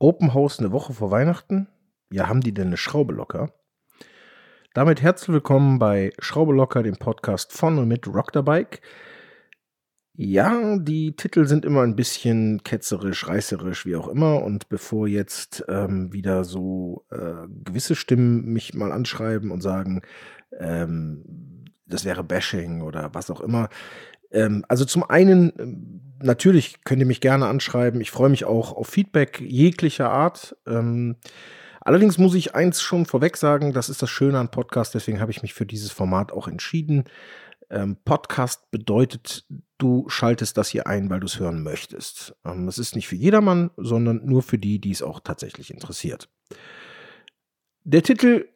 Open House eine Woche vor Weihnachten? Ja, haben die denn eine Schraube locker? Damit herzlich willkommen bei Schraube locker, dem Podcast von und mit Rock the Bike. Ja, die Titel sind immer ein bisschen ketzerisch, reißerisch, wie auch immer. Und bevor jetzt ähm, wieder so äh, gewisse Stimmen mich mal anschreiben und sagen, ähm, das wäre Bashing oder was auch immer. Ähm, also zum einen ähm, natürlich könnt ihr mich gerne anschreiben. Ich freue mich auch auf Feedback jeglicher Art. Ähm, allerdings muss ich eins schon vorweg sagen, das ist das Schöne an Podcast, deswegen habe ich mich für dieses Format auch entschieden. Ähm, Podcast bedeutet, du schaltest das hier ein, weil du es hören möchtest. Ähm, das ist nicht für jedermann, sondern nur für die, die es auch tatsächlich interessiert. Der Titel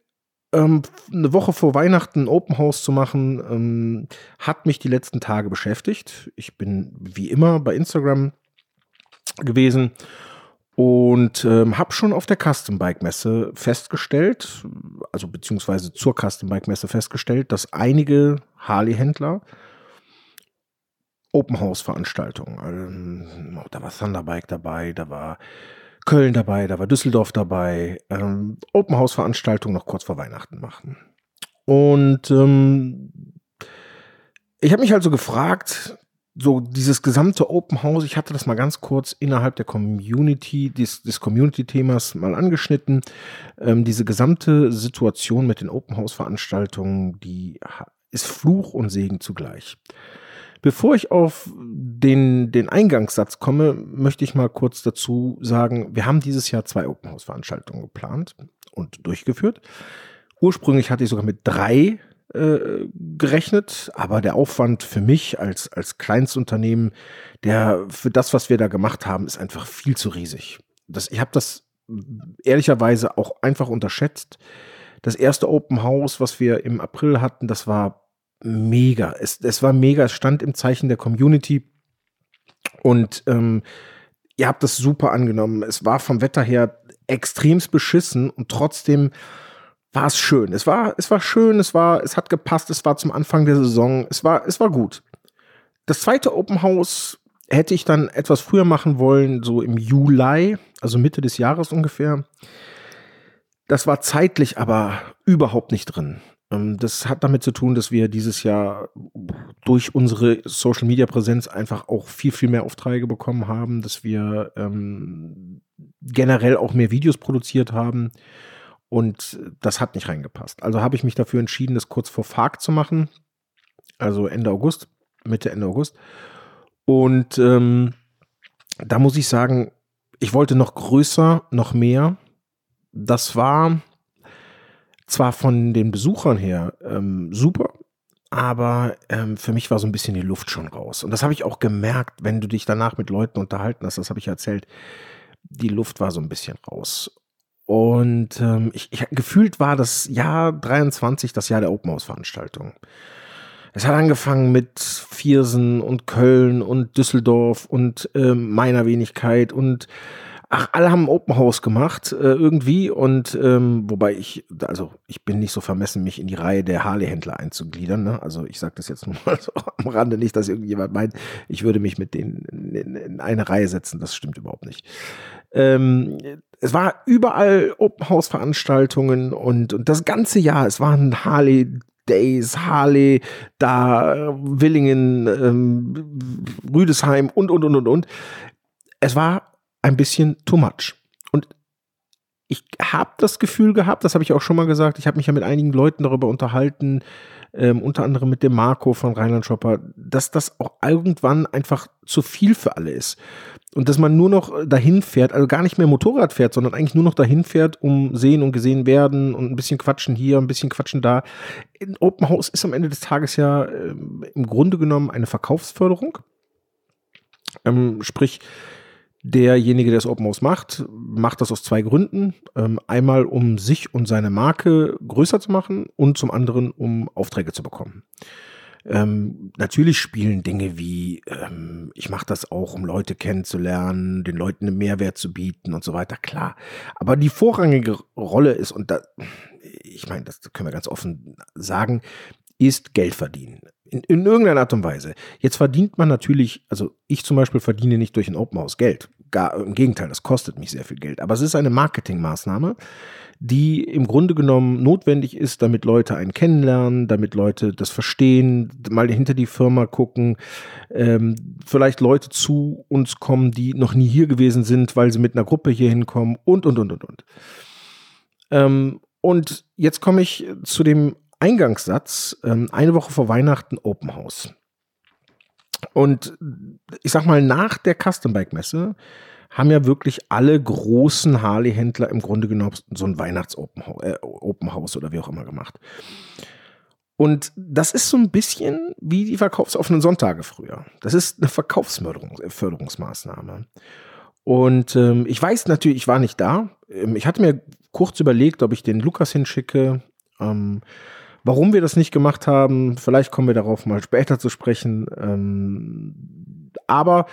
ähm, eine Woche vor Weihnachten Open House zu machen, ähm, hat mich die letzten Tage beschäftigt. Ich bin wie immer bei Instagram gewesen und ähm, habe schon auf der Custom Bike Messe festgestellt, also beziehungsweise zur Custom Bike Messe festgestellt, dass einige Harley-Händler Open House Veranstaltungen, also, da war Thunderbike dabei, da war Köln dabei, da war Düsseldorf dabei, ähm, Open House Veranstaltung noch kurz vor Weihnachten machen. Und ähm, ich habe mich also gefragt, so dieses gesamte Open House, ich hatte das mal ganz kurz innerhalb der Community, des, des Community-Themas mal angeschnitten, ähm, diese gesamte Situation mit den Open House Veranstaltungen, die ist Fluch und Segen zugleich. Bevor ich auf den, den Eingangssatz komme, möchte ich mal kurz dazu sagen, wir haben dieses Jahr zwei Open House Veranstaltungen geplant und durchgeführt. Ursprünglich hatte ich sogar mit drei äh, gerechnet, aber der Aufwand für mich als, als Kleinstunternehmen, der für das, was wir da gemacht haben, ist einfach viel zu riesig. Das, ich habe das ehrlicherweise auch einfach unterschätzt. Das erste Open House, was wir im April hatten, das war mega. Es, es war mega. Es stand im Zeichen der Community. Und ähm, ihr habt das super angenommen. Es war vom Wetter her extremst beschissen und trotzdem war es schön. Es war, es war schön, es war, es hat gepasst, es war zum Anfang der Saison, es war, es war gut. Das zweite Open House hätte ich dann etwas früher machen wollen, so im Juli, also Mitte des Jahres ungefähr. Das war zeitlich aber überhaupt nicht drin. Ähm, das hat damit zu tun, dass wir dieses Jahr durch unsere Social Media Präsenz einfach auch viel, viel mehr Aufträge bekommen haben, dass wir ähm, generell auch mehr Videos produziert haben. Und das hat nicht reingepasst. Also habe ich mich dafür entschieden, das kurz vor FARC zu machen. Also Ende August, Mitte, Ende August. Und ähm, da muss ich sagen, ich wollte noch größer, noch mehr. Das war zwar von den Besuchern her ähm, super, aber ähm, für mich war so ein bisschen die Luft schon raus. Und das habe ich auch gemerkt, wenn du dich danach mit Leuten unterhalten hast, das habe ich erzählt, die Luft war so ein bisschen raus. Und ähm, ich, ich, gefühlt war das Jahr 23 das Jahr der Open House Veranstaltung. Es hat angefangen mit Viersen und Köln und Düsseldorf und äh, meiner Wenigkeit und ach, alle haben Open House gemacht, äh, irgendwie. Und ähm, wobei ich, also ich bin nicht so vermessen, mich in die Reihe der Harley-Händler einzugliedern. Ne? Also ich sage das jetzt nur mal so am Rande nicht, dass irgendjemand meint, ich würde mich mit denen in, in eine Reihe setzen. Das stimmt überhaupt nicht. Ähm, es war überall Open House Veranstaltungen und, und das ganze Jahr, es waren Harley Days, Harley, da Willingen, ähm, Rüdesheim und, und, und, und, und. Es war ein bisschen too much. Und ich habe das Gefühl gehabt, das habe ich auch schon mal gesagt, ich habe mich ja mit einigen Leuten darüber unterhalten, ähm, unter anderem mit dem Marco von Rheinland Shopper, dass das auch irgendwann einfach zu viel für alle ist. Und dass man nur noch dahin fährt, also gar nicht mehr Motorrad fährt, sondern eigentlich nur noch dahin fährt, um sehen und gesehen werden und ein bisschen quatschen hier, ein bisschen quatschen da. Ein Open House ist am Ende des Tages ja äh, im Grunde genommen eine Verkaufsförderung. Ähm, sprich, Derjenige, der das Open House macht, macht das aus zwei Gründen. Ähm, einmal, um sich und seine Marke größer zu machen und zum anderen, um Aufträge zu bekommen. Ähm, natürlich spielen Dinge wie, ähm, ich mache das auch, um Leute kennenzulernen, den Leuten einen Mehrwert zu bieten und so weiter, klar. Aber die vorrangige Rolle ist, und da, ich meine, das können wir ganz offen sagen, ist Geld verdienen. In, in irgendeiner Art und Weise. Jetzt verdient man natürlich, also ich zum Beispiel verdiene nicht durch ein Open House Geld. gar, im Gegenteil, das kostet mich sehr viel Geld. Aber es ist eine Marketingmaßnahme, die im Grunde genommen notwendig ist, damit Leute einen kennenlernen, damit Leute das verstehen, mal hinter die Firma gucken, ähm, vielleicht Leute zu uns kommen, die noch nie hier gewesen sind, weil sie mit einer Gruppe hier hinkommen und, und, und, und, und. Ähm, und jetzt komme ich zu dem Eingangssatz, ähm, eine Woche vor Weihnachten Open House. Und ich sag mal, nach der Custom Bike Messe haben ja wirklich alle großen Harley-Händler im Grunde genommen so ein Weihnachts-Open äh, House oder wie auch immer gemacht. Und das ist so ein bisschen wie die verkaufsoffenen Sonntage früher. Das ist eine Verkaufsförderungsmaßnahme. Äh, Und ähm, ich weiß natürlich, ich war nicht da. Ähm, ich hatte mir kurz überlegt, ob ich den Lukas hinschicke. Ähm, warum wir das nicht gemacht haben, vielleicht kommen wir darauf mal später zu sprechen. Ähm, aber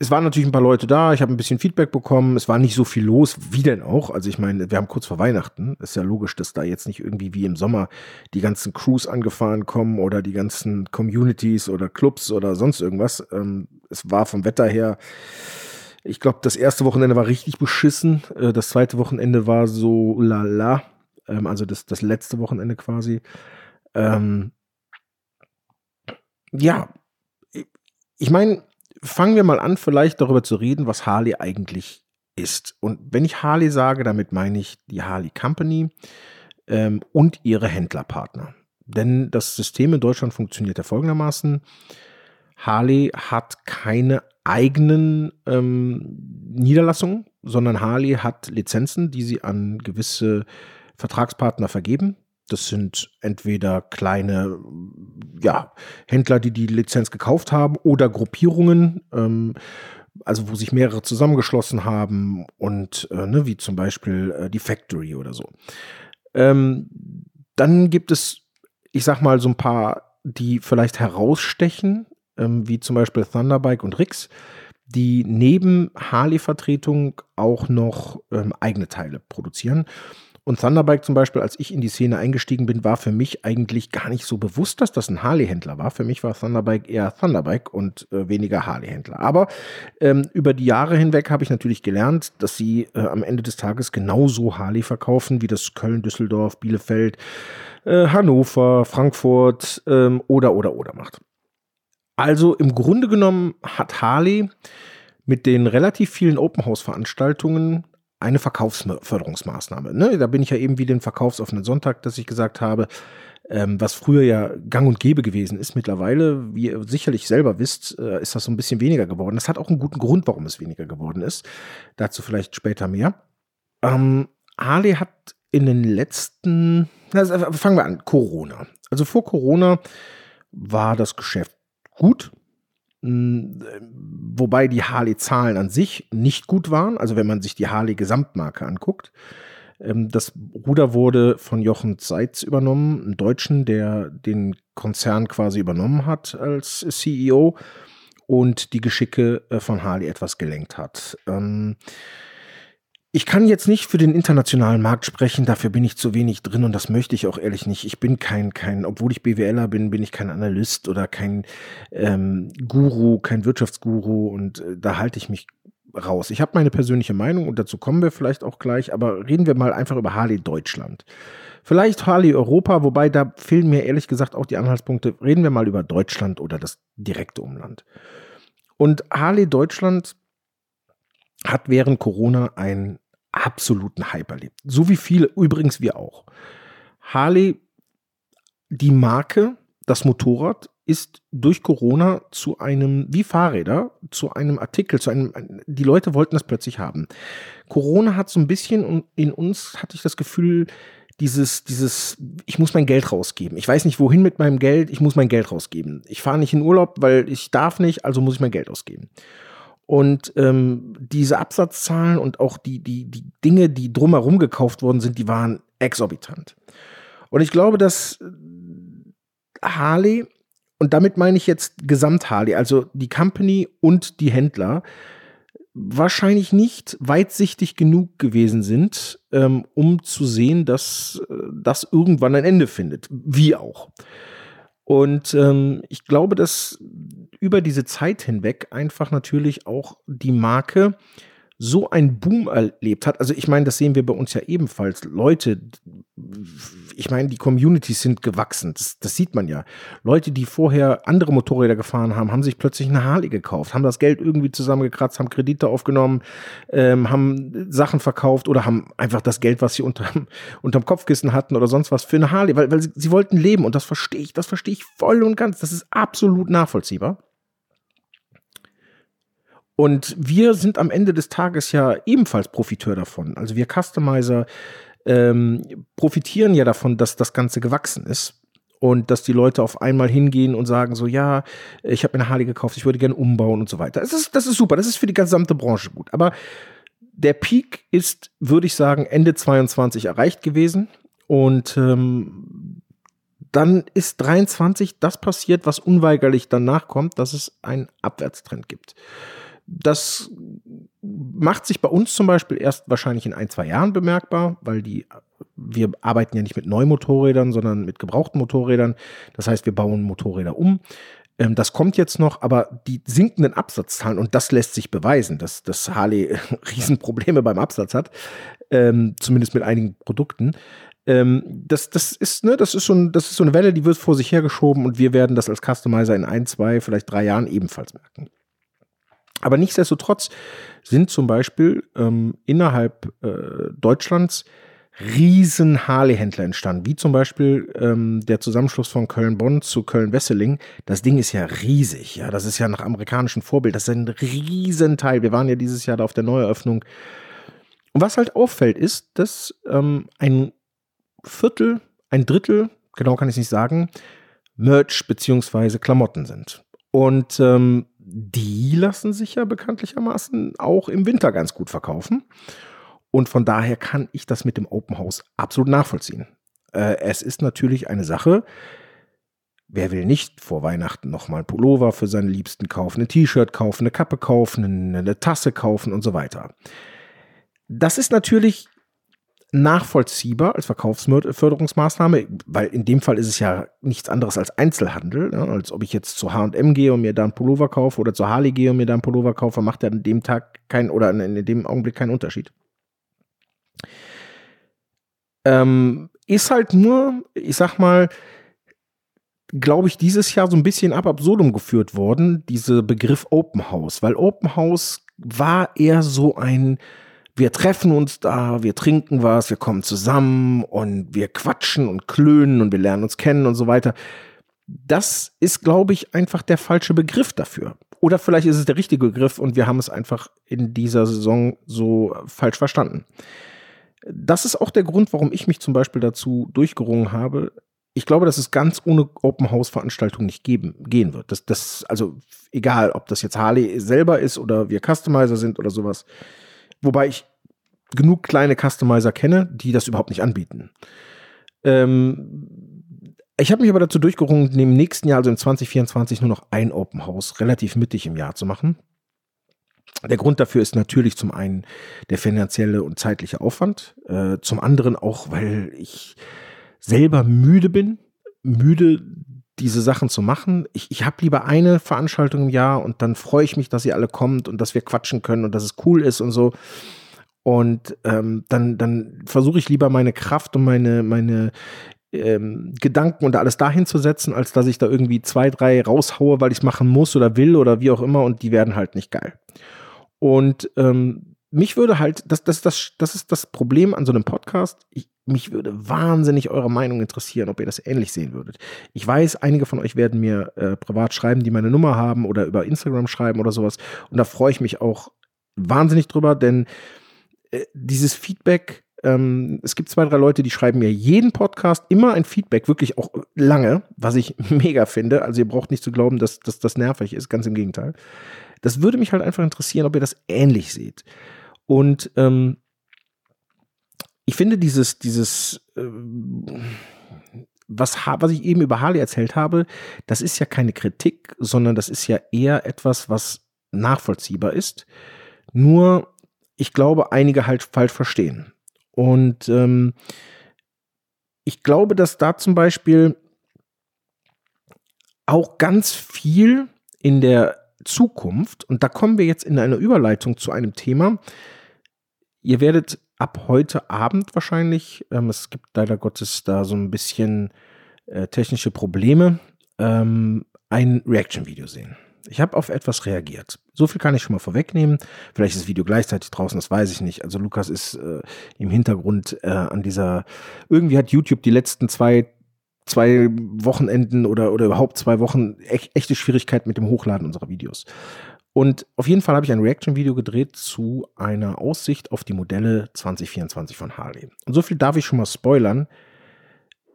es waren natürlich ein paar Leute da, ich habe ein bisschen Feedback bekommen, es war nicht so viel los, wie denn auch. Also ich meine, wir haben kurz vor Weihnachten, ist ja logisch, dass da jetzt nicht irgendwie wie im Sommer die ganzen Crews angefahren kommen oder die ganzen Communities oder Clubs oder sonst irgendwas. Ähm, es war vom Wetter her, ich glaube, das erste Wochenende war richtig beschissen, äh, das zweite Wochenende war so lala, ähm, also das, das letzte Wochenende quasi. Ähm, ja, ich meine, fangen wir mal an, vielleicht darüber zu reden, was Harley eigentlich ist. Und wenn ich Harley sage, damit meine ich die Harley Company ähm, und ihre Händlerpartner. Denn das System in Deutschland funktioniert ja folgendermaßen. Harley hat keine eigenen ähm, Niederlassungen, sondern Harley hat Lizenzen, die sie an gewisse Vertragspartner vergeben. Das sind entweder kleine ja, Händler, die die Lizenz gekauft haben oder Gruppierungen, ähm, also wo sich mehrere zusammengeschlossen haben und äh, ne, wie zum Beispiel äh, die Factory oder so. Ähm, dann gibt es, ich sag mal, so ein paar, die vielleicht herausstechen, ähm, wie zum Beispiel Thunderbike und Rix, die neben Harley-Vertretung auch noch ähm, eigene Teile produzieren. Und Thunderbike zum Beispiel, als ich in die Szene eingestiegen bin, war für mich eigentlich gar nicht so bewusst, dass das ein Harley-Händler war. Für mich war Thunderbike eher Thunderbike und äh, weniger Harley-Händler. Aber ähm, über die Jahre hinweg habe ich natürlich gelernt, dass sie äh, am Ende des Tages genauso Harley verkaufen, wie das Köln, Düsseldorf, Bielefeld, äh, Hannover, Frankfurt ähm, oder oder oder macht. Also im Grunde genommen hat Harley mit den relativ vielen Open House Veranstaltungen eine Verkaufsförderungsmaßnahme. Ne? Da bin ich ja eben wie den verkaufsoffenen Sonntag, dass ich gesagt habe, ähm, was früher ja gang und gäbe gewesen ist. Mittlerweile, wie ihr sicherlich selber wisst, äh, ist das so ein bisschen weniger geworden. Das hat auch einen guten Grund, warum es weniger geworden ist. Dazu vielleicht später mehr. Ähm, Harley hat in den letzten, also fangen wir an, Corona. Also vor Corona war das Geschäft gut. Hm, wobei die Harley-Zahlen an sich nicht gut waren. Also wenn man sich die Harley-Gesamtmarke anguckt. Ähm, das Ruder wurde von Jochen Seitz übernommen, einem Deutschen, der den Konzern quasi übernommen hat als CEO und die Geschicke äh, von Harley etwas gelenkt hat. Ähm, ich kann jetzt nicht für den internationalen Markt sprechen, dafür bin ich zu wenig drin und das möchte ich auch ehrlich nicht. Ich bin kein, kein, obwohl ich BWLer bin, bin ich kein Analyst oder kein ähm, Guru, kein Wirtschaftsguru und äh, da halte ich mich raus. Ich habe meine persönliche Meinung und dazu kommen wir vielleicht auch gleich, aber reden wir mal einfach über Harley Deutschland. Vielleicht Harley Europa, wobei da fehlen mir ehrlich gesagt auch die Anhaltspunkte. Reden wir mal über Deutschland oder das direkte Umland. Und Harley Deutschland hat während Corona einen absoluten Hype erlebt. So wie viele, übrigens wir auch. Harley, die Marke, das Motorrad, ist durch Corona zu einem, wie Fahrräder, zu einem Artikel, zu einem, die Leute wollten das plötzlich haben. Corona hat so ein bisschen, und in uns hatte ich das Gefühl, dieses, dieses, ich muss mein Geld rausgeben. Ich weiß nicht, wohin mit meinem Geld, ich muss mein Geld rausgeben. Ich fahre nicht in Urlaub, weil ich darf nicht, also muss ich mein Geld ausgeben. Und ähm, diese Absatzzahlen und auch die, die, die Dinge, die drumherum gekauft worden sind, die waren exorbitant. Und ich glaube, dass äh, Harley, und damit meine ich jetzt Gesamt Harley, also die Company und die Händler, wahrscheinlich nicht weitsichtig genug gewesen sind, ähm, um zu sehen, dass äh, das irgendwann ein Ende findet. Wie auch. Und ähm, ich glaube, dass über diese Zeit hinweg einfach natürlich auch die Marke so ein Boom erlebt hat. Also ich meine, das sehen wir bei uns ja ebenfalls. Leute, ich meine, die Communities sind gewachsen. Das, das, sieht man ja. Leute, die vorher andere Motorräder gefahren haben, haben sich plötzlich eine Harley gekauft, haben das Geld irgendwie zusammengekratzt, haben Kredite aufgenommen, ähm, haben Sachen verkauft oder haben einfach das Geld, was sie unterm, unterm Kopfkissen hatten oder sonst was für eine Harley, weil, weil sie, sie wollten leben und das verstehe ich, das verstehe ich voll und ganz. Das ist absolut nachvollziehbar. Und wir sind am Ende des Tages ja ebenfalls Profiteur davon. Also wir Customizer ähm, profitieren ja davon, dass das Ganze gewachsen ist. Und dass die Leute auf einmal hingehen und sagen so, ja, ich habe mir eine Harley gekauft, ich würde gerne umbauen und so weiter. Das ist, das ist super, das ist für die gesamte Branche gut. Aber der Peak ist, würde ich sagen, Ende 22 erreicht gewesen. Und ähm, dann ist 23 das passiert, was unweigerlich danach kommt, dass es einen Abwärtstrend gibt. Das macht sich bei uns zum Beispiel erst wahrscheinlich in ein, zwei Jahren bemerkbar, weil die, wir arbeiten ja nicht mit Neumotorrädern, sondern mit gebrauchten Motorrädern. Das heißt, wir bauen Motorräder um. Ähm, das kommt jetzt noch, aber die sinkenden Absatzzahlen, und das lässt sich beweisen, dass, dass Harley Riesenprobleme beim Absatz hat, ähm, zumindest mit einigen Produkten. Ähm, das, das, ist, ne, das, ist so ein, das ist so eine Welle, die wird vor sich hergeschoben und wir werden das als Customizer in ein, zwei, vielleicht drei Jahren ebenfalls merken. Aber nichtsdestotrotz sind zum Beispiel ähm, innerhalb äh, Deutschlands riesen Harley-Händler entstanden, wie zum Beispiel ähm, der Zusammenschluss von Köln-Bonn zu Köln-Wesseling. Das Ding ist ja riesig, ja, das ist ja nach amerikanischem Vorbild, das ist ein Riesenteil. Wir waren ja dieses Jahr da auf der Neueröffnung. Und was halt auffällt, ist, dass ähm, ein Viertel, ein Drittel, genau kann ich es nicht sagen, Merch beziehungsweise Klamotten sind. Und ähm, die lassen sich ja bekanntlichermaßen auch im Winter ganz gut verkaufen. Und von daher kann ich das mit dem Open House absolut nachvollziehen. Äh, es ist natürlich eine Sache, wer will nicht vor Weihnachten nochmal Pullover für seine Liebsten kaufen, ein T-Shirt kaufen, eine Kappe kaufen, eine Tasse kaufen und so weiter. Das ist natürlich nachvollziehbar als Verkaufsförderungsmaßnahme, weil in dem Fall ist es ja nichts anderes als Einzelhandel, ja, als ob ich jetzt zu H&M gehe und mir da einen Pullover kaufe oder zu Harley gehe und mir da einen Pullover kaufe, macht ja an dem Tag keinen oder in dem Augenblick keinen Unterschied. Ähm, ist halt nur, ich sag mal, glaube ich, dieses Jahr so ein bisschen ab absurdum geführt worden, dieser Begriff Open House, weil Open House war eher so ein wir treffen uns da, wir trinken was, wir kommen zusammen und wir quatschen und klönen und wir lernen uns kennen und so weiter. Das ist, glaube ich, einfach der falsche Begriff dafür. Oder vielleicht ist es der richtige Begriff und wir haben es einfach in dieser Saison so falsch verstanden. Das ist auch der Grund, warum ich mich zum Beispiel dazu durchgerungen habe. Ich glaube, dass es ganz ohne Open House Veranstaltung nicht geben, gehen wird. Das, das, also egal, ob das jetzt Harley selber ist oder wir Customizer sind oder sowas. Wobei ich genug kleine Customizer kenne, die das überhaupt nicht anbieten. Ähm, ich habe mich aber dazu durchgerungen, im nächsten Jahr, also im 2024, nur noch ein Open House relativ mittig im Jahr zu machen. Der Grund dafür ist natürlich zum einen der finanzielle und zeitliche Aufwand, äh, zum anderen auch, weil ich selber müde bin, müde diese Sachen zu machen. Ich, ich habe lieber eine Veranstaltung im Jahr und dann freue ich mich, dass ihr alle kommt und dass wir quatschen können und dass es cool ist und so. Und ähm, dann, dann versuche ich lieber meine Kraft und meine, meine ähm, Gedanken und alles dahin zu setzen, als dass ich da irgendwie zwei, drei raushaue, weil ich es machen muss oder will oder wie auch immer und die werden halt nicht geil. Und ähm, mich würde halt, das, das, das, das ist das Problem an so einem Podcast. Ich, mich würde wahnsinnig eure Meinung interessieren, ob ihr das ähnlich sehen würdet. Ich weiß, einige von euch werden mir äh, privat schreiben, die meine Nummer haben oder über Instagram schreiben oder sowas. Und da freue ich mich auch wahnsinnig drüber, denn äh, dieses Feedback, ähm, es gibt zwei, drei Leute, die schreiben mir jeden Podcast immer ein Feedback, wirklich auch lange, was ich mega finde. Also ihr braucht nicht zu glauben, dass, dass das nervig ist, ganz im Gegenteil. Das würde mich halt einfach interessieren, ob ihr das ähnlich seht. Und ähm, ich finde dieses, dieses, äh, was, was ich eben über Harley erzählt habe, das ist ja keine Kritik, sondern das ist ja eher etwas, was nachvollziehbar ist. Nur ich glaube, einige halt falsch verstehen. Und ähm, ich glaube, dass da zum Beispiel auch ganz viel in der Zukunft. Und da kommen wir jetzt in einer Überleitung zu einem Thema. Ihr werdet ab heute Abend wahrscheinlich, ähm, es gibt leider Gottes da so ein bisschen äh, technische Probleme, ähm, ein Reaction-Video sehen. Ich habe auf etwas reagiert. So viel kann ich schon mal vorwegnehmen. Vielleicht ist das Video gleichzeitig draußen, das weiß ich nicht. Also Lukas ist äh, im Hintergrund äh, an dieser. Irgendwie hat YouTube die letzten zwei zwei Wochenenden oder, oder überhaupt zwei Wochen echt, echte Schwierigkeiten mit dem Hochladen unserer Videos. Und auf jeden Fall habe ich ein Reaction-Video gedreht zu einer Aussicht auf die Modelle 2024 von Harley. Und so viel darf ich schon mal spoilern.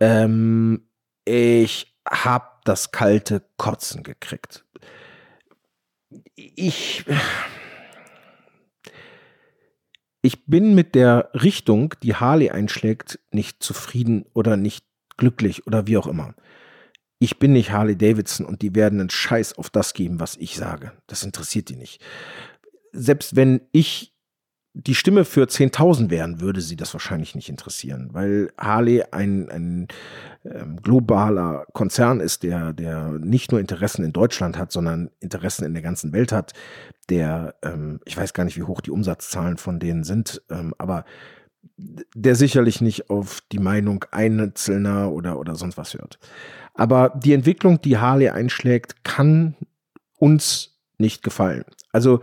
Ähm, ich habe das kalte Kotzen gekriegt ich, ich bin mit der Richtung, die Harley einschlägt, nicht zufrieden oder nicht glücklich oder wie auch immer. Ich bin nicht Harley Davidson und die werden einen Scheiß auf das geben, was ich sage. Das interessiert die nicht. Selbst wenn ich die Stimme für 10.000 wären, würde sie das wahrscheinlich nicht interessieren, weil Harley ein, ein ähm, globaler Konzern ist, der, der nicht nur Interessen in Deutschland hat, sondern Interessen in der ganzen Welt hat, der, ähm, ich weiß gar nicht, wie hoch die Umsatzzahlen von denen sind, ähm, aber der sicherlich nicht auf die Meinung Einzelner oder, oder sonst was hört. Aber die Entwicklung, die Harley einschlägt, kann uns nicht gefallen. Also,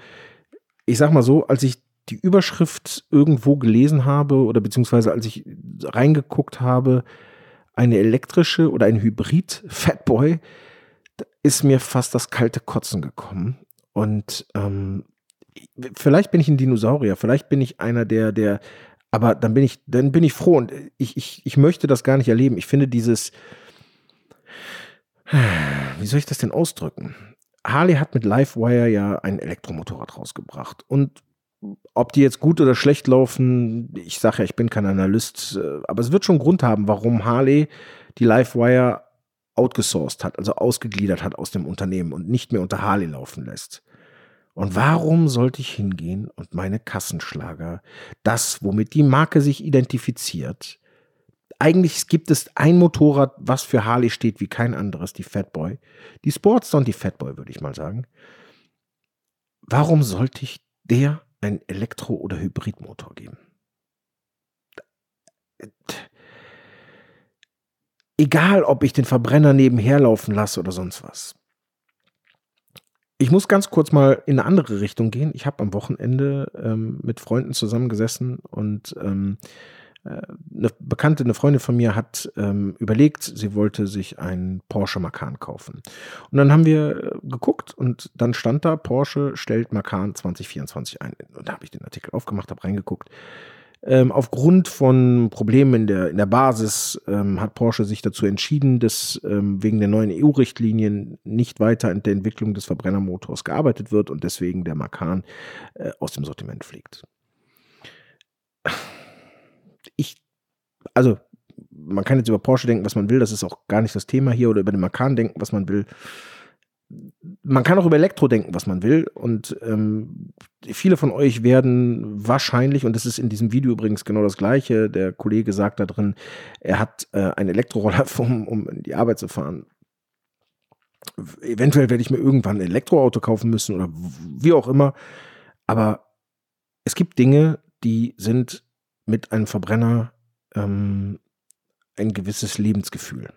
ich sag mal so, als ich die Überschrift irgendwo gelesen habe oder beziehungsweise als ich reingeguckt habe, eine elektrische oder ein Hybrid Fatboy, ist mir fast das kalte Kotzen gekommen. Und ähm, vielleicht bin ich ein Dinosaurier, vielleicht bin ich einer der, der, aber dann bin ich, dann bin ich froh und ich, ich, ich möchte das gar nicht erleben. Ich finde dieses, wie soll ich das denn ausdrücken? Harley hat mit Livewire ja ein Elektromotorrad rausgebracht und ob die jetzt gut oder schlecht laufen, ich sage ja, ich bin kein Analyst, äh, aber es wird schon Grund haben, warum Harley die Livewire outgesourced hat, also ausgegliedert hat aus dem Unternehmen und nicht mehr unter Harley laufen lässt. Und warum sollte ich hingehen und meine Kassenschlager, das, womit die Marke sich identifiziert, eigentlich gibt es ein Motorrad, was für Harley steht wie kein anderes, die Fatboy. Die Sportster und die Fatboy, würde ich mal sagen. Warum sollte ich der ein Elektro- oder Hybridmotor geben. Egal, ob ich den Verbrenner nebenher laufen lasse oder sonst was. Ich muss ganz kurz mal in eine andere Richtung gehen. Ich habe am Wochenende ähm, mit Freunden zusammengesessen und ähm, eine Bekannte, eine Freundin von mir hat ähm, überlegt, sie wollte sich einen Porsche Macan kaufen. Und dann haben wir äh, geguckt und dann stand da, Porsche stellt Macan 2024 ein. Und da habe ich den Artikel aufgemacht, habe reingeguckt. Ähm, aufgrund von Problemen in der, in der Basis ähm, hat Porsche sich dazu entschieden, dass ähm, wegen der neuen EU-Richtlinien nicht weiter in der Entwicklung des Verbrennermotors gearbeitet wird und deswegen der Macan äh, aus dem Sortiment fliegt ich, also man kann jetzt über Porsche denken, was man will, das ist auch gar nicht das Thema hier, oder über den Macan denken, was man will. Man kann auch über Elektro denken, was man will. Und ähm, viele von euch werden wahrscheinlich, und das ist in diesem Video übrigens genau das Gleiche, der Kollege sagt da drin, er hat äh, einen Elektroroller, um, um in die Arbeit zu fahren. Eventuell werde ich mir irgendwann ein Elektroauto kaufen müssen oder wie auch immer. Aber es gibt Dinge, die sind mit einem Verbrenner ähm, ein gewisses Lebensgefühl.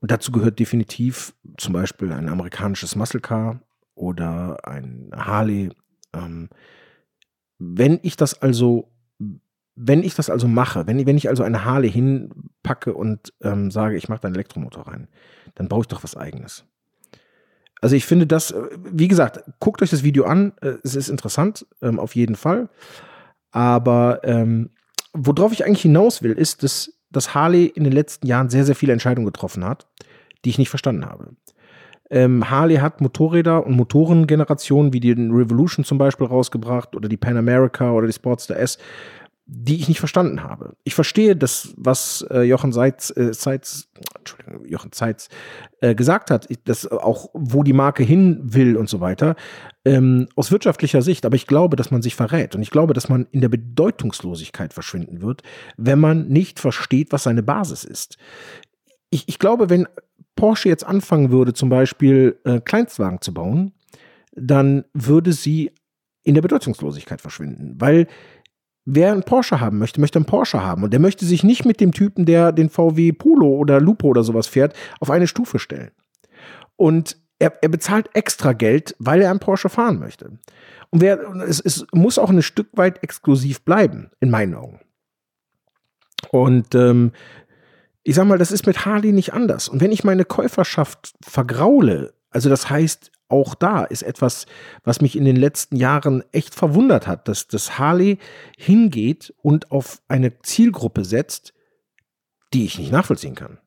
Und dazu gehört definitiv zum Beispiel ein amerikanisches Muscle Car oder ein Harley. Ähm, wenn ich das also, wenn ich das also mache, wenn, wenn ich also eine Harley hinpacke und ähm, sage, ich mache da einen Elektromotor rein, dann brauche ich doch was eigenes. Also ich finde das, äh, wie gesagt, guckt euch das Video an, äh, es ist interessant, ähm, auf jeden Fall. Aber ähm, worauf ich eigentlich hinaus will, ist, dass, dass Harley in den letzten Jahren sehr, sehr viele Entscheidungen getroffen hat, die ich nicht verstanden habe. Ähm, Harley hat Motorräder und Motorengenerationen wie den Revolution zum Beispiel rausgebracht oder die Pan America oder die Sportster S, die ich nicht verstanden habe. Ich verstehe das, was äh, Jochen Seitz, äh, Seitz, Entschuldigung, Jochen Seitz äh, gesagt hat, dass auch wo die Marke hin will und so weiter, ähm, aus wirtschaftlicher Sicht. Aber ich glaube, dass man sich verrät und ich glaube, dass man in der Bedeutungslosigkeit verschwinden wird, wenn man nicht versteht, was seine Basis ist. Ich, ich glaube, wenn Porsche jetzt anfangen würde, zum Beispiel äh, Kleinstwagen zu bauen, dann würde sie in der Bedeutungslosigkeit verschwinden, weil wer einen Porsche haben möchte, möchte einen Porsche haben und der möchte sich nicht mit dem Typen, der den VW Polo oder Lupo oder sowas fährt, auf eine Stufe stellen. Und er, er bezahlt extra Geld, weil er einen Porsche fahren möchte. Und wer, es, es muss auch ein Stück weit exklusiv bleiben, in meinen Augen. Und ähm, ich sag mal, das ist mit Harley nicht anders. Und wenn ich meine Käuferschaft vergraule, also das heißt, auch da ist etwas, was mich in den letzten Jahren echt verwundert hat, dass das Harley hingeht und auf eine Zielgruppe setzt, die ich nicht nachvollziehen kann.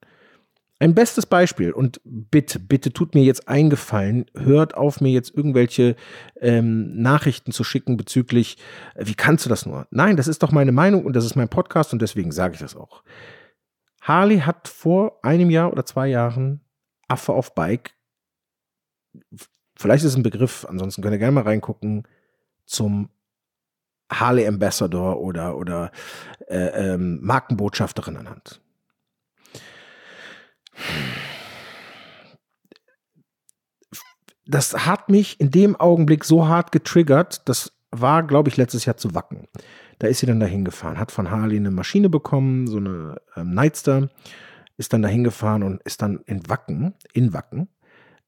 Ein bestes Beispiel und bitte, bitte tut mir jetzt eingefallen, hört auf mir jetzt irgendwelche ähm, Nachrichten zu schicken bezüglich, äh, wie kannst du das nur? Nein, das ist doch meine Meinung und das ist mein Podcast und deswegen sage ich das auch. Harley hat vor einem Jahr oder zwei Jahren Affe auf Bike, vielleicht ist es ein Begriff, ansonsten könnt ihr gerne mal reingucken, zum Harley Ambassador oder, oder äh, ähm, Markenbotschafterin ernannt. Das hat mich in dem Augenblick so hart getriggert, das war, glaube ich, letztes Jahr zu Wacken. Da ist sie dann dahin gefahren, hat von Harley eine Maschine bekommen, so eine ähm, Nightster, ist dann dahin gefahren und ist dann in Wacken, in Wacken,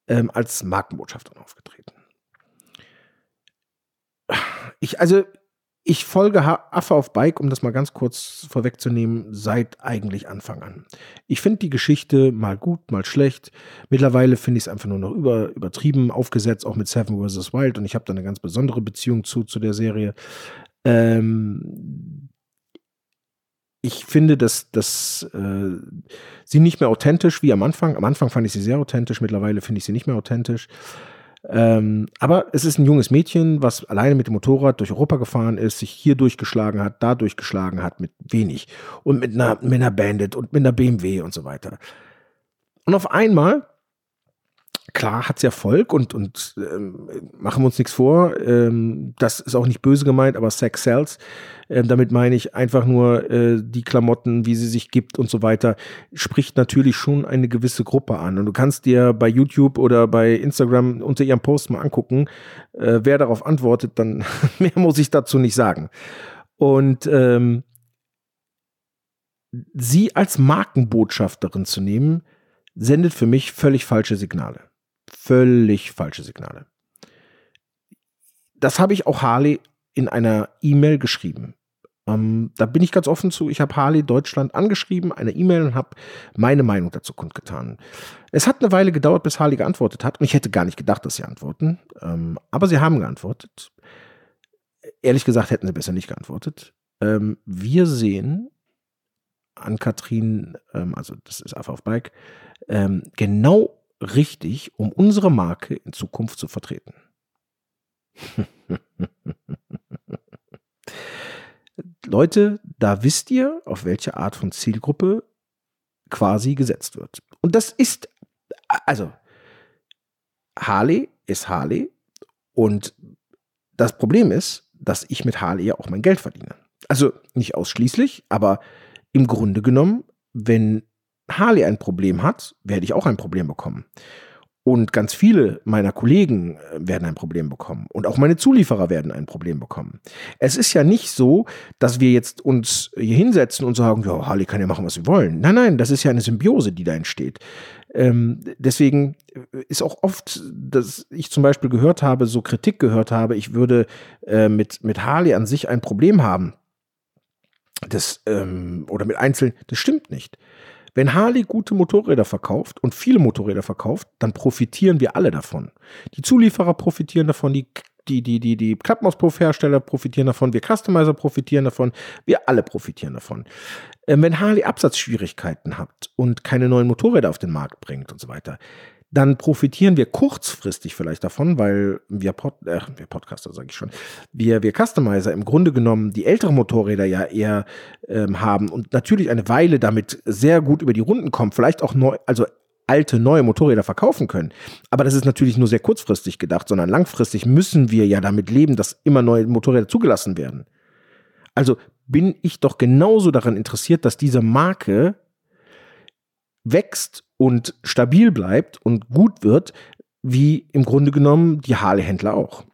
ähm, als Markenbotschafterin aufgetreten. Ich, also, ich folge Affe auf Bike, um das mal ganz kurz vorwegzunehmen, seit eigentlich Anfang an. Ich finde die Geschichte mal gut, mal schlecht. Mittlerweile finde ich es einfach nur noch über, übertrieben, aufgesetzt, auch mit Seven vs. Wild. Und ich habe da eine ganz besondere Beziehung zu, zu der Serie. Ähm, ich finde, dass, dass äh, sie nicht mehr authentisch wie am Anfang. Am Anfang fand ich sie sehr authentisch, mittlerweile finde ich sie nicht mehr authentisch. Ähm, aber es ist ein junges Mädchen, was alleine mit dem Motorrad durch Europa gefahren ist, sich hier durchgeschlagen hat, da durchgeschlagen hat mit wenig und mit einer, mit einer Bandit und mit einer BMW und so weiter. Und auf einmal klar hat es Erfolg und, und ähm, machen wir uns nichts vor. Ähm, das ist auch nicht böse gemeint, aber Sex sells. Ähm, damit meine ich einfach nur äh, die Klamotten, wie sie sich gibt und so weiter, spricht natürlich schon eine gewisse Gruppe an. Und du kannst dir bei YouTube oder bei Instagram unter ihrem Post mal angucken, äh, wer darauf antwortet, dann mehr muss ich dazu nicht sagen. Und ähm, sie als Markenbotschafterin zu nehmen, sendet für mich völlig falsche Signale völlig falsche Signale. Das habe ich auch Harley in einer E-Mail geschrieben. Ähm, da bin ich ganz offen zu. Ich habe Harley Deutschland angeschrieben, eine E-Mail und habe meine Meinung dazu kundgetan. Es hat eine Weile gedauert, bis Harley geantwortet hat. Und ich hätte gar nicht gedacht, dass sie antworten. Ähm, aber sie haben geantwortet. Ehrlich gesagt hätten sie besser nicht geantwortet. Ähm, wir sehen an Katrin, ähm, also das ist einfach auf Bike, ähm, genau richtig, um unsere Marke in Zukunft zu vertreten. Leute, da wisst ihr, auf welche Art von Zielgruppe quasi gesetzt wird. Und das ist, also, Harley ist Harley und das Problem ist, dass ich mit Harley ja auch mein Geld verdiene. Also nicht ausschließlich, aber im Grunde genommen, wenn Harley ein Problem hat, werde ich auch ein Problem bekommen. Und ganz viele meiner Kollegen äh, werden ein Problem bekommen. Und auch meine Zulieferer werden ein Problem bekommen. Es ist ja nicht so, dass wir jetzt uns hier hinsetzen und sagen, ja, Harley kann ja machen, was sie wollen. Nein, nein, das ist ja eine Symbiose, die da entsteht. Ähm, deswegen ist auch oft, dass ich zum Beispiel gehört habe, so Kritik gehört habe, ich würde äh, mit, mit Harley an sich ein Problem haben. Das, ähm, oder mit Einzelnen, das stimmt nicht. Wenn Harley gute Motorräder verkauft und viele Motorräder verkauft, dann profitieren wir alle davon. Die Zulieferer profitieren davon, die die, die, die, die Klappmauspuff-Hersteller profitieren davon, wir Customizer profitieren davon, wir alle profitieren davon. Ähm, wenn Harley Absatzschwierigkeiten hat und keine neuen Motorräder auf den Markt bringt und so weiter, dann profitieren wir kurzfristig vielleicht davon, weil wir, Pod, äh, wir Podcaster, sage ich schon, wir, wir Customizer im Grunde genommen die älteren Motorräder ja eher ähm, haben und natürlich eine Weile damit sehr gut über die Runden kommen, vielleicht auch neu, also alte, neue Motorräder verkaufen können. Aber das ist natürlich nur sehr kurzfristig gedacht, sondern langfristig müssen wir ja damit leben, dass immer neue Motorräder zugelassen werden. Also bin ich doch genauso daran interessiert, dass diese Marke wächst und stabil bleibt und gut wird, wie im Grunde genommen die Harley-Händler auch.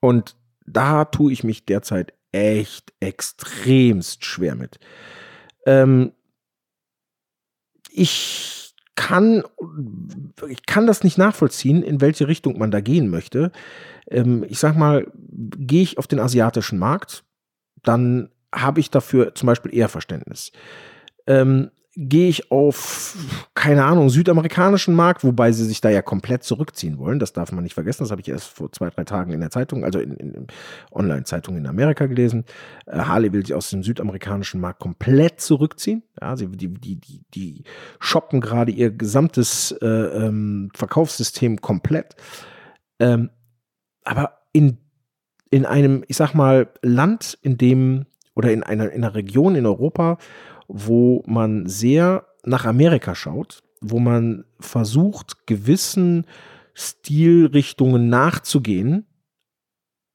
Und da tue ich mich derzeit echt extremst schwer mit. Ähm, ich kann, ich kann das nicht nachvollziehen, in welche Richtung man da gehen möchte. Ähm, ich sag mal, gehe ich auf den asiatischen Markt, dann habe ich dafür zum Beispiel eher Verständnis. Ähm, gehe ich auf, keine Ahnung, südamerikanischen Markt, wobei sie sich da ja komplett zurückziehen wollen. Das darf man nicht vergessen. Das habe ich erst vor zwei, drei Tagen in der Zeitung, also in, in, in Online-Zeitung in Amerika gelesen. Äh, Harley will sich aus dem südamerikanischen Markt komplett zurückziehen. Ja, sie, die, die, die, die shoppen gerade ihr gesamtes äh, ähm, Verkaufssystem komplett. Ähm, aber in, in einem, ich sag mal, Land, in dem oder in einer, in einer Region in Europa, wo man sehr nach Amerika schaut, wo man versucht, gewissen Stilrichtungen nachzugehen,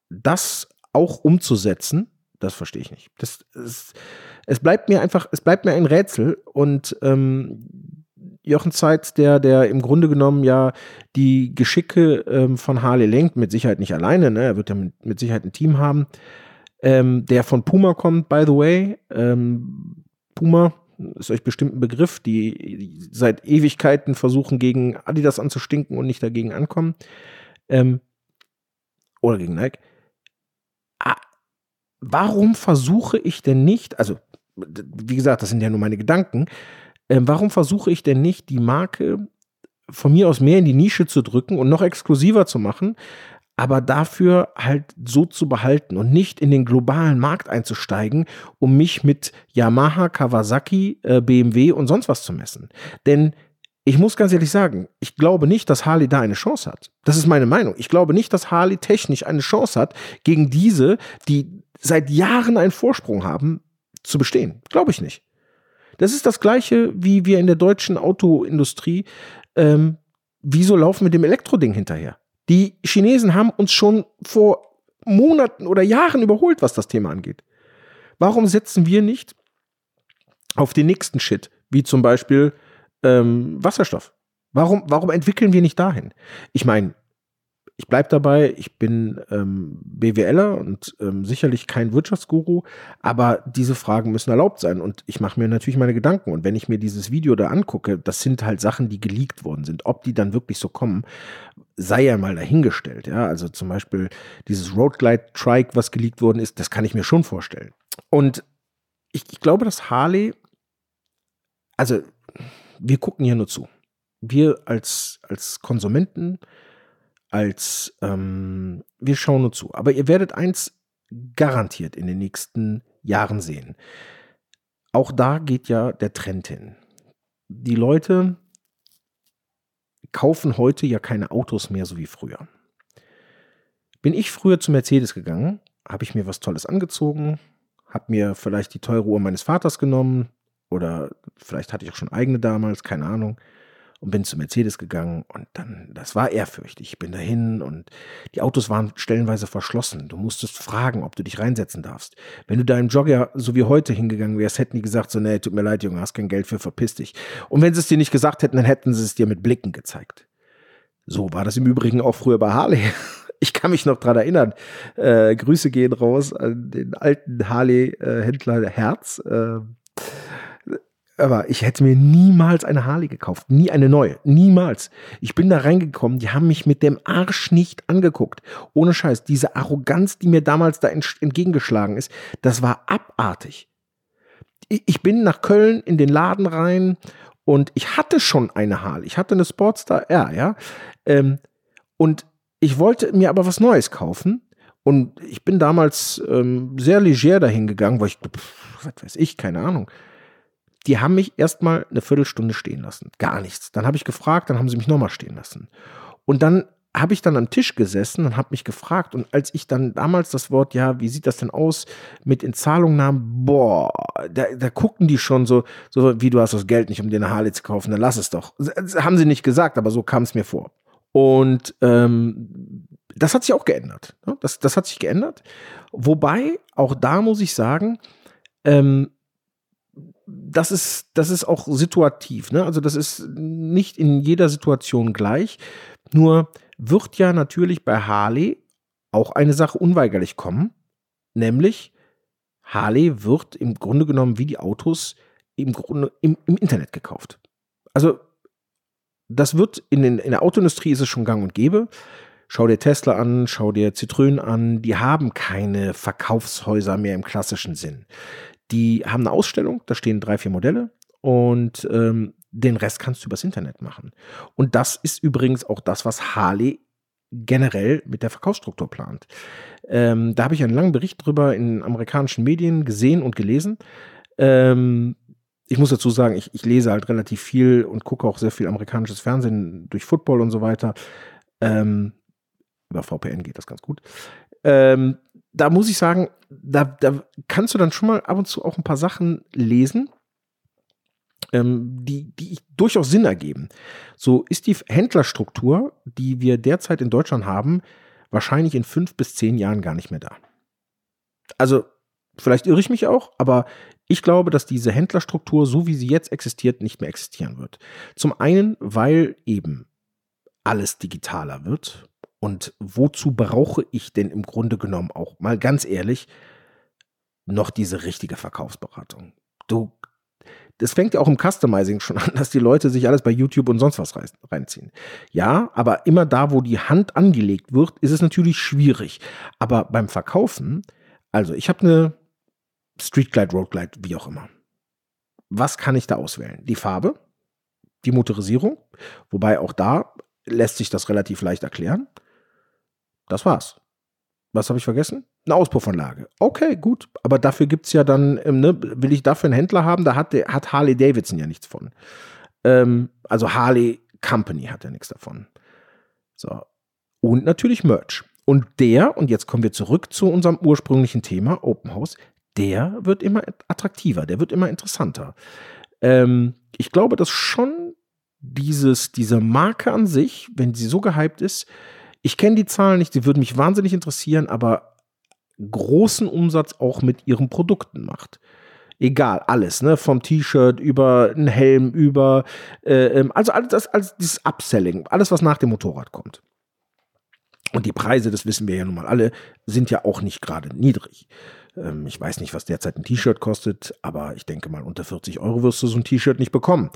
das auch umzusetzen, das verstehe ich nicht. Das, es, es bleibt mir einfach, es bleibt mir ein Rätsel und ähm, Jochen Zeitz, der, der im Grunde genommen ja die Geschicke ähm, von Harley lenkt, mit Sicherheit nicht alleine, ne? er wird ja mit, mit Sicherheit ein Team haben, ähm, der von Puma kommt, by the way. Ähm, Puma ist euch bestimmt ein Begriff, die seit Ewigkeiten versuchen, gegen Adidas anzustinken und nicht dagegen ankommen. Ähm, oder gegen Nike. Ah, warum versuche ich denn nicht, also wie gesagt, das sind ja nur meine Gedanken, äh, warum versuche ich denn nicht, die Marke von mir aus mehr in die Nische zu drücken und noch exklusiver zu machen, aber dafür halt so zu behalten und nicht in den globalen Markt einzusteigen, um mich mit Yamaha, Kawasaki, äh, BMW und sonst was zu messen. Denn ich muss ganz ehrlich sagen, ich glaube nicht, dass Harley da eine Chance hat. Das ist meine Meinung. Ich glaube nicht, dass Harley technisch eine Chance hat, gegen diese, die seit Jahren einen Vorsprung haben, zu bestehen. Glaube ich nicht. Das ist das Gleiche, wie wir in der deutschen Autoindustrie. Ähm, wieso laufen wir dem Elektroding hinterher? Die Chinesen haben uns schon vor Monaten oder Jahren überholt, was das Thema angeht. Warum setzen wir nicht auf den nächsten Shit, wie zum Beispiel ähm, Wasserstoff? Warum, warum entwickeln wir nicht dahin? Ich meine, ich bleibe dabei, ich bin ähm, BWLer und ähm, sicherlich kein Wirtschaftsguru, aber diese Fragen müssen erlaubt sein und ich mache mir natürlich meine Gedanken. Und wenn ich mir dieses Video da angucke, das sind halt Sachen, die geleakt worden sind. Ob die dann wirklich so kommen, sei ja mal dahingestellt. Ja, also zum Beispiel dieses Roadglide Trike, was geleakt worden ist, das kann ich mir schon vorstellen. Und ich, ich glaube, dass Harley, also wir gucken hier nur zu. Wir als, als Konsumenten, als ähm, wir schauen nur zu. Aber ihr werdet eins garantiert in den nächsten Jahren sehen. Auch da geht ja der Trend hin. Die Leute kaufen heute ja keine Autos mehr so wie früher. Bin ich früher zu Mercedes gegangen, habe ich mir was Tolles angezogen, habe mir vielleicht die teure Uhr meines Vaters genommen oder vielleicht hatte ich auch schon eigene damals, keine Ahnung und bin zu Mercedes gegangen und dann, das war ehrfürchtig. Ich bin dahin und die Autos waren stellenweise verschlossen. Du musstest fragen, ob du dich reinsetzen darfst. Wenn du da im Jogger so wie heute hingegangen wärst, hätten die gesagt so, nee, tut mir leid, Junge, hast kein Geld für, verpiss dich. Und wenn sie es dir nicht gesagt hätten, dann hätten sie es dir mit Blicken gezeigt. So war das im Übrigen auch früher bei Harley. Ich kann mich noch dran erinnern. Äh, Grüße gehen raus an den alten Harley-Händler Herz. Äh, aber ich hätte mir niemals eine Harley gekauft. Nie eine neue. Niemals. Ich bin da reingekommen, die haben mich mit dem Arsch nicht angeguckt. Ohne Scheiß. Diese Arroganz, die mir damals da entgegengeschlagen ist, das war abartig. Ich bin nach Köln in den Laden rein und ich hatte schon eine Harley. Ich hatte eine Sportstar R, ja. Ähm, und ich wollte mir aber was Neues kaufen. Und ich bin damals ähm, sehr leger dahin gegangen, weil ich, pff, was weiß ich, keine Ahnung die haben mich erstmal eine Viertelstunde stehen lassen. Gar nichts. Dann habe ich gefragt, dann haben sie mich nochmal stehen lassen. Und dann habe ich dann am Tisch gesessen und habe mich gefragt. Und als ich dann damals das Wort, ja, wie sieht das denn aus, mit in Zahlung nahm, boah, da, da guckten die schon so, so wie du hast das Geld nicht, um dir eine Harley zu kaufen, dann lass es doch. Das haben sie nicht gesagt, aber so kam es mir vor. Und ähm, das hat sich auch geändert. Ne? Das, das hat sich geändert. Wobei, auch da muss ich sagen, ähm, das ist, das ist auch situativ, ne? Also das ist nicht in jeder Situation gleich. Nur wird ja natürlich bei Harley auch eine Sache unweigerlich kommen, nämlich Harley wird im Grunde genommen wie die Autos im Grunde im, im Internet gekauft. Also das wird in, den, in der Autoindustrie ist es schon gang und gäbe. Schau dir Tesla an, schau dir Citroën an, die haben keine Verkaufshäuser mehr im klassischen Sinn. Die haben eine Ausstellung, da stehen drei, vier Modelle und ähm, den Rest kannst du übers Internet machen. Und das ist übrigens auch das, was Harley generell mit der Verkaufsstruktur plant. Ähm, da habe ich einen langen Bericht drüber in amerikanischen Medien gesehen und gelesen. Ähm, ich muss dazu sagen, ich, ich, lese halt relativ viel und gucke auch sehr viel amerikanisches Fernsehen durch Football und so weiter. Ähm, über VPN geht das ganz gut. Da muss ich sagen, da, da kannst du dann schon mal ab und zu auch ein paar Sachen lesen, ähm, die, die durchaus Sinn ergeben. So ist die Händlerstruktur, die wir derzeit in Deutschland haben, wahrscheinlich in fünf bis zehn Jahren gar nicht mehr da. Also, vielleicht irre ich mich auch, aber ich glaube, dass diese Händlerstruktur, so wie sie jetzt existiert, nicht mehr existieren wird. Zum einen, weil eben alles digitaler wird. Und wozu brauche ich denn im Grunde genommen auch, mal ganz ehrlich, noch diese richtige Verkaufsberatung? Du, das fängt ja auch im Customizing schon an, dass die Leute sich alles bei YouTube und sonst was reinziehen. Ja, aber immer da, wo die Hand angelegt wird, ist es natürlich schwierig. Aber beim Verkaufen, also ich habe eine Street Glide, Road Glide, wie auch immer. Was kann ich da auswählen? Die Farbe, die Motorisierung, wobei auch da lässt sich das relativ leicht erklären. Das war's. Was habe ich vergessen? Eine Auspuffanlage. Okay, gut. Aber dafür gibt es ja dann, ähm, ne, will ich dafür einen Händler haben, da hat, hat Harley Davidson ja nichts von. Ähm, also Harley Company hat ja nichts davon. So. Und natürlich Merch. Und der, und jetzt kommen wir zurück zu unserem ursprünglichen Thema, Open House, der wird immer attraktiver, der wird immer interessanter. Ähm, ich glaube, dass schon dieses, diese Marke an sich, wenn sie so gehypt ist, ich kenne die Zahlen nicht, die würden mich wahnsinnig interessieren, aber großen Umsatz auch mit ihren Produkten macht. Egal, alles, ne? Vom T-Shirt über einen Helm, über, äh, ähm, also alles, das, alles dieses Upselling, alles, was nach dem Motorrad kommt. Und die Preise, das wissen wir ja nun mal alle, sind ja auch nicht gerade niedrig. Ähm, ich weiß nicht, was derzeit ein T-Shirt kostet, aber ich denke mal, unter 40 Euro wirst du so ein T-Shirt nicht bekommen.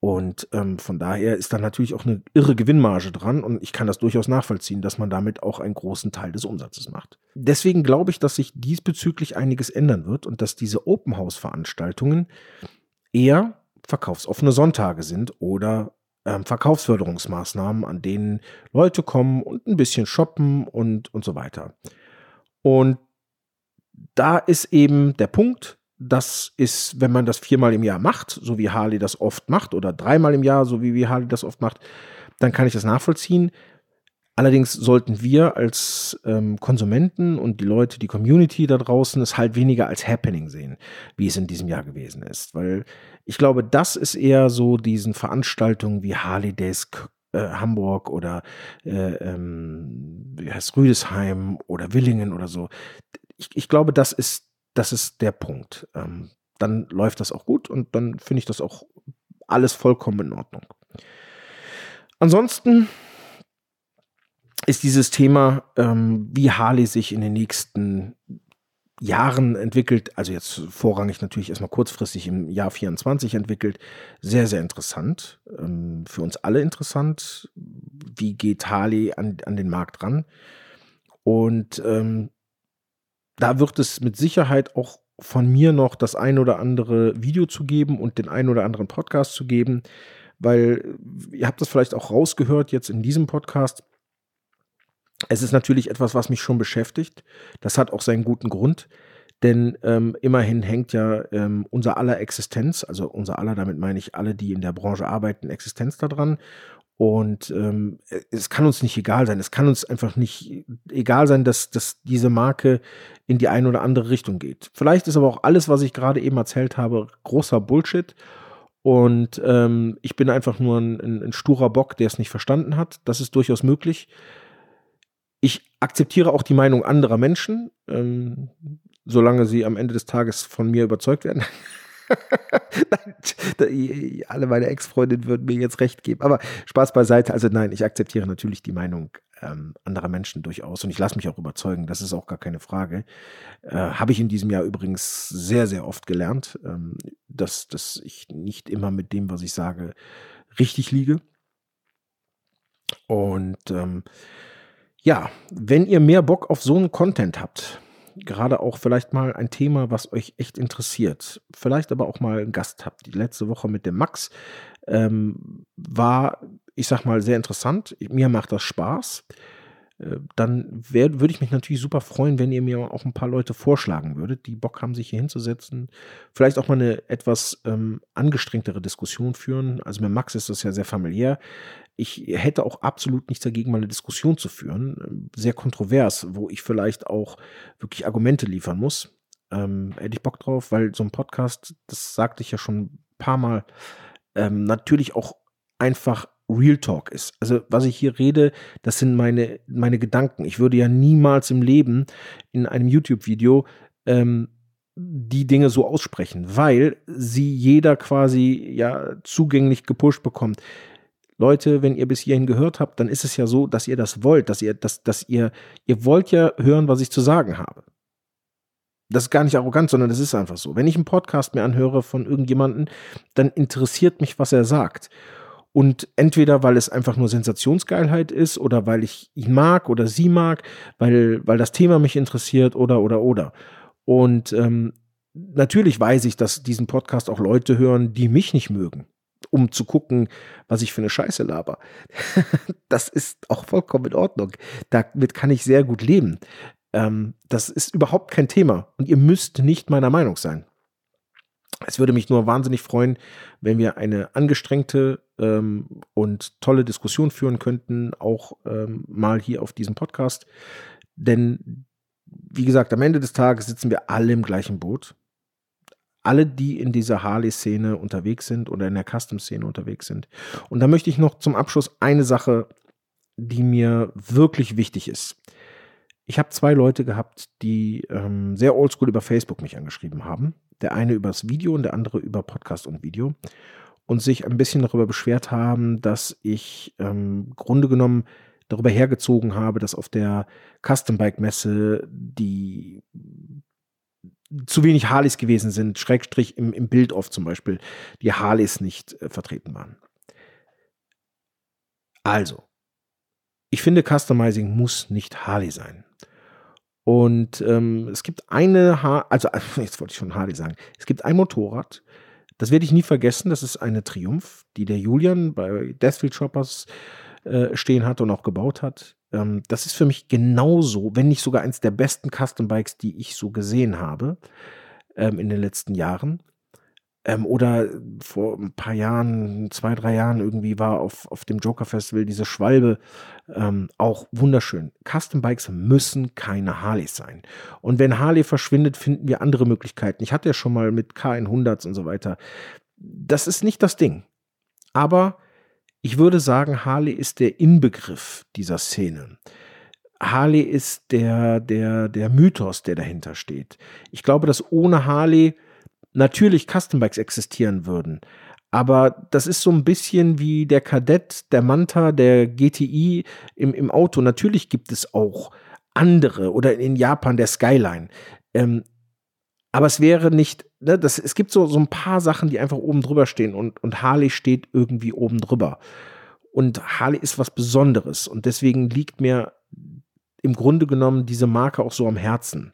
Und ähm, von daher ist da natürlich auch eine irre Gewinnmarge dran und ich kann das durchaus nachvollziehen, dass man damit auch einen großen Teil des Umsatzes macht. Deswegen glaube ich, dass sich diesbezüglich einiges ändern wird und dass diese Open House Veranstaltungen eher verkaufsoffene Sonntage sind oder ähm, Verkaufsförderungsmaßnahmen, an denen Leute kommen und ein bisschen shoppen und, und so weiter. Und da ist eben der Punkt, das ist, wenn man das viermal im Jahr macht, so wie Harley das oft macht, oder dreimal im Jahr, so wie, wie Harley das oft macht, dann kann ich das nachvollziehen. Allerdings sollten wir als ähm, Konsumenten und die Leute, die Community da draußen, es halt weniger als Happening sehen, wie es in diesem Jahr gewesen ist. Weil ich glaube, das ist eher so diesen Veranstaltungen wie Harley Days äh, Hamburg oder äh, ähm, wie heißt Rüdesheim oder Willingen oder so ich, ich glaube, das ist, das ist der Punkt. Ähm, dann läuft das auch gut und dann finde ich das auch alles vollkommen in Ordnung. Ansonsten ist dieses Thema, ähm, wie Harley sich in den nächsten Jahren entwickelt, also jetzt vorrangig natürlich erstmal kurzfristig im Jahr 24 entwickelt, sehr, sehr interessant. Ähm, für uns alle interessant. Wie geht Harley an, an den Markt ran? Und ähm, da wird es mit Sicherheit auch von mir noch das ein oder andere Video zu geben und den ein oder anderen Podcast zu geben, weil ihr habt das vielleicht auch rausgehört jetzt in diesem Podcast. Es ist natürlich etwas, was mich schon beschäftigt. Das hat auch seinen guten Grund, denn ähm, immerhin hängt ja ähm, unser aller Existenz, also unser aller, damit meine ich alle, die in der Branche arbeiten, Existenz daran. Und ähm, es kann uns nicht egal sein. Es kann uns einfach nicht egal sein, dass, dass diese Marke in die eine oder andere Richtung geht. Vielleicht ist aber auch alles, was ich gerade eben erzählt habe, großer Bullshit. Und ähm, ich bin einfach nur ein, ein, ein sturer Bock, der es nicht verstanden hat. Das ist durchaus möglich. Ich akzeptiere auch die Meinung anderer Menschen, ähm, solange sie am Ende des Tages von mir überzeugt werden. alle meine Ex-Freundinnen würden mir jetzt recht geben. Aber Spaß beiseite. Also nein, ich akzeptiere natürlich die Meinung ähm, anderer Menschen durchaus und ich lasse mich auch überzeugen. Das ist auch gar keine Frage. Äh, Habe ich in diesem Jahr übrigens sehr, sehr oft gelernt, ähm, dass, dass ich nicht immer mit dem, was ich sage, richtig liege. Und ähm, ja, wenn ihr mehr Bock auf so einen Content habt, gerade auch vielleicht mal ein Thema, was euch echt interessiert, vielleicht aber auch mal einen Gast habt. Die letzte Woche mit dem Max ähm, war, ich sag mal, sehr interessant. Mir macht das Spaß. Äh, dann würde ich mich natürlich super freuen, wenn ihr mir auch ein paar Leute vorschlagen würdet, die Bock haben, sich hier hinzusetzen. Vielleicht auch mal eine etwas ähm, angestrengtere Diskussion führen. Also mit Max ist das ja sehr familiär. Ich hätte auch absolut nichts dagegen, mal eine Diskussion zu führen. Sehr kontrovers, wo ich vielleicht auch wirklich Argumente liefern muss. Ähm, hätte ich Bock drauf, weil so ein Podcast, das sagte ich ja schon ein paar Mal, ähm, natürlich auch einfach Real Talk ist. Also was ich hier rede, das sind meine, meine Gedanken. Ich würde ja niemals im Leben in einem YouTube-Video ähm, die Dinge so aussprechen, weil sie jeder quasi ja zugänglich gepusht bekommt. Leute, wenn ihr bis hierhin gehört habt, dann ist es ja so, dass ihr das wollt, dass ihr, dass, dass ihr, ihr wollt ja hören, was ich zu sagen habe. Das ist gar nicht arrogant, sondern das ist einfach so. Wenn ich einen Podcast mir anhöre von irgendjemandem, dann interessiert mich, was er sagt. Und entweder, weil es einfach nur Sensationsgeilheit ist oder weil ich ihn mag oder sie mag, weil, weil das Thema mich interessiert oder, oder, oder. Und ähm, natürlich weiß ich, dass diesen Podcast auch Leute hören, die mich nicht mögen, um zu gucken, was ich für eine Scheiße laber. das ist auch vollkommen in Ordnung. Damit kann ich sehr gut leben. Ähm, das ist überhaupt kein Thema. Und ihr müsst nicht meiner Meinung sein. Es würde mich nur wahnsinnig freuen, wenn wir eine angestrengte ähm, und tolle Diskussion führen könnten, auch ähm, mal hier auf diesem Podcast. Denn, wie gesagt, am Ende des Tages sitzen wir alle im gleichen Boot. Alle, die in dieser Harley-Szene unterwegs sind oder in der Custom-Szene unterwegs sind. Und da möchte ich noch zum Abschluss eine Sache, die mir wirklich wichtig ist. Ich habe zwei Leute gehabt, die ähm, sehr oldschool über Facebook mich angeschrieben haben. Der eine über das Video und der andere über Podcast und Video. Und sich ein bisschen darüber beschwert haben, dass ich ähm, Grunde genommen darüber hergezogen habe, dass auf der Custom Bike Messe die zu wenig Harleys gewesen sind, Schrägstrich im, im Bild oft zum Beispiel, die Harleys nicht äh, vertreten waren. Also, ich finde, Customizing muss nicht Harley sein. Und ähm, es gibt eine, ha also jetzt wollte ich schon Harley sagen, es gibt ein Motorrad, das werde ich nie vergessen, das ist eine Triumph, die der Julian bei Deathfield Shoppers äh, stehen hat und auch gebaut hat. Ähm, das ist für mich genauso, wenn nicht sogar eins der besten Custom Bikes, die ich so gesehen habe ähm, in den letzten Jahren. Ähm, oder vor ein paar Jahren, zwei, drei Jahren irgendwie war auf, auf dem Joker Festival diese Schwalbe ähm, auch wunderschön. Custom Bikes müssen keine Harleys sein. Und wenn Harley verschwindet, finden wir andere Möglichkeiten. Ich hatte ja schon mal mit K100s und so weiter. Das ist nicht das Ding. Aber ich würde sagen, Harley ist der Inbegriff dieser Szene. Harley ist der, der, der Mythos, der dahinter steht. Ich glaube, dass ohne Harley natürlich Custom Bikes existieren würden. Aber das ist so ein bisschen wie der Kadett, der Manta, der GTI im, im Auto. Natürlich gibt es auch andere oder in Japan der Skyline. Ähm, aber es wäre nicht, ne, das, es gibt so, so ein paar Sachen, die einfach oben drüber stehen und, und Harley steht irgendwie oben drüber. Und Harley ist was Besonderes und deswegen liegt mir im Grunde genommen diese Marke auch so am Herzen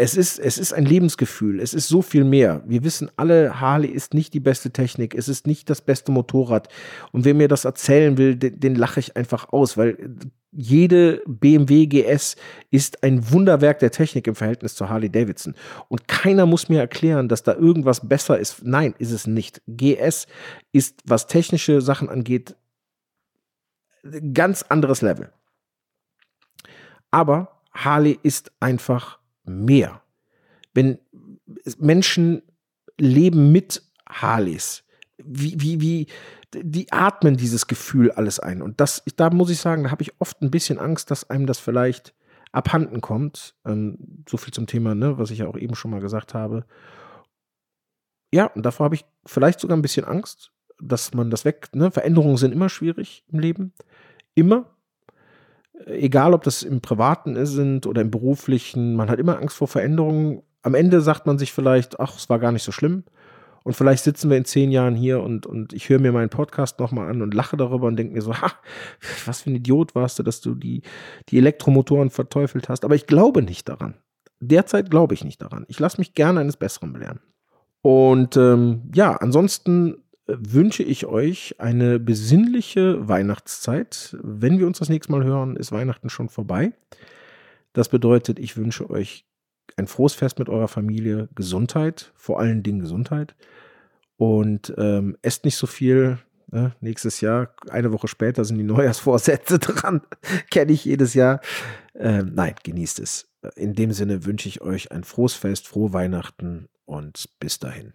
es ist, es ist ein Lebensgefühl, es ist so viel mehr. Wir wissen alle, Harley ist nicht die beste Technik, es ist nicht das beste Motorrad. Und wer mir das erzählen will, den, den lache ich einfach aus, weil jede BMW GS ist ein Wunderwerk der Technik im Verhältnis zu Harley Davidson. Und keiner muss mir erklären, dass da irgendwas besser ist. Nein, ist es nicht. GS ist, was technische Sachen angeht, ganz anderes Level. Aber Harley ist einfach mehr. Wenn Menschen leben mit Harleys, wie, wie, wie, die atmen dieses Gefühl alles ein. Und das, da muss ich sagen, da habe ich oft ein bisschen Angst, dass einem das vielleicht abhanden kommt. Ähm, so viel zum Thema, ne, was ich ja auch eben schon mal gesagt habe. ja, und davor habe ich vielleicht sogar ein bisschen Angst, dass man das weg, ne? Veränderungen sind immer schwierig im Leben. Immer. Egal, ob das im Privaten sind oder im Beruflichen, man hat immer Angst vor Veränderungen. Am Ende sagt man sich vielleicht, ach, es war gar nicht so schlimm. Und vielleicht sitzen wir in zehn Jahren hier und, und ich höre mir meinen Podcast nochmal an und lache darüber und denke mir so, ha, was für ein Idiot warst du, dass du die, die Elektromotoren verteufelt hast. Aber ich glaube nicht daran. Derzeit glaube ich nicht daran. Ich lasse mich gerne eines Besseren belehren. Und ähm, ja, ansonsten wünsche ich euch eine besinnliche Weihnachtszeit. Wenn wir uns das nächste Mal hören, ist Weihnachten schon vorbei. Das bedeutet, ich wünsche euch ein frohes Fest mit eurer Familie, Gesundheit, vor allen Dingen Gesundheit. Und ähm, esst nicht so viel. Ne? Nächstes Jahr, eine Woche später, sind die Neujahrsvorsätze dran. Kenne ich jedes Jahr. Ähm, nein, genießt es. In dem Sinne wünsche ich euch ein frohes Fest, frohe Weihnachten und bis dahin.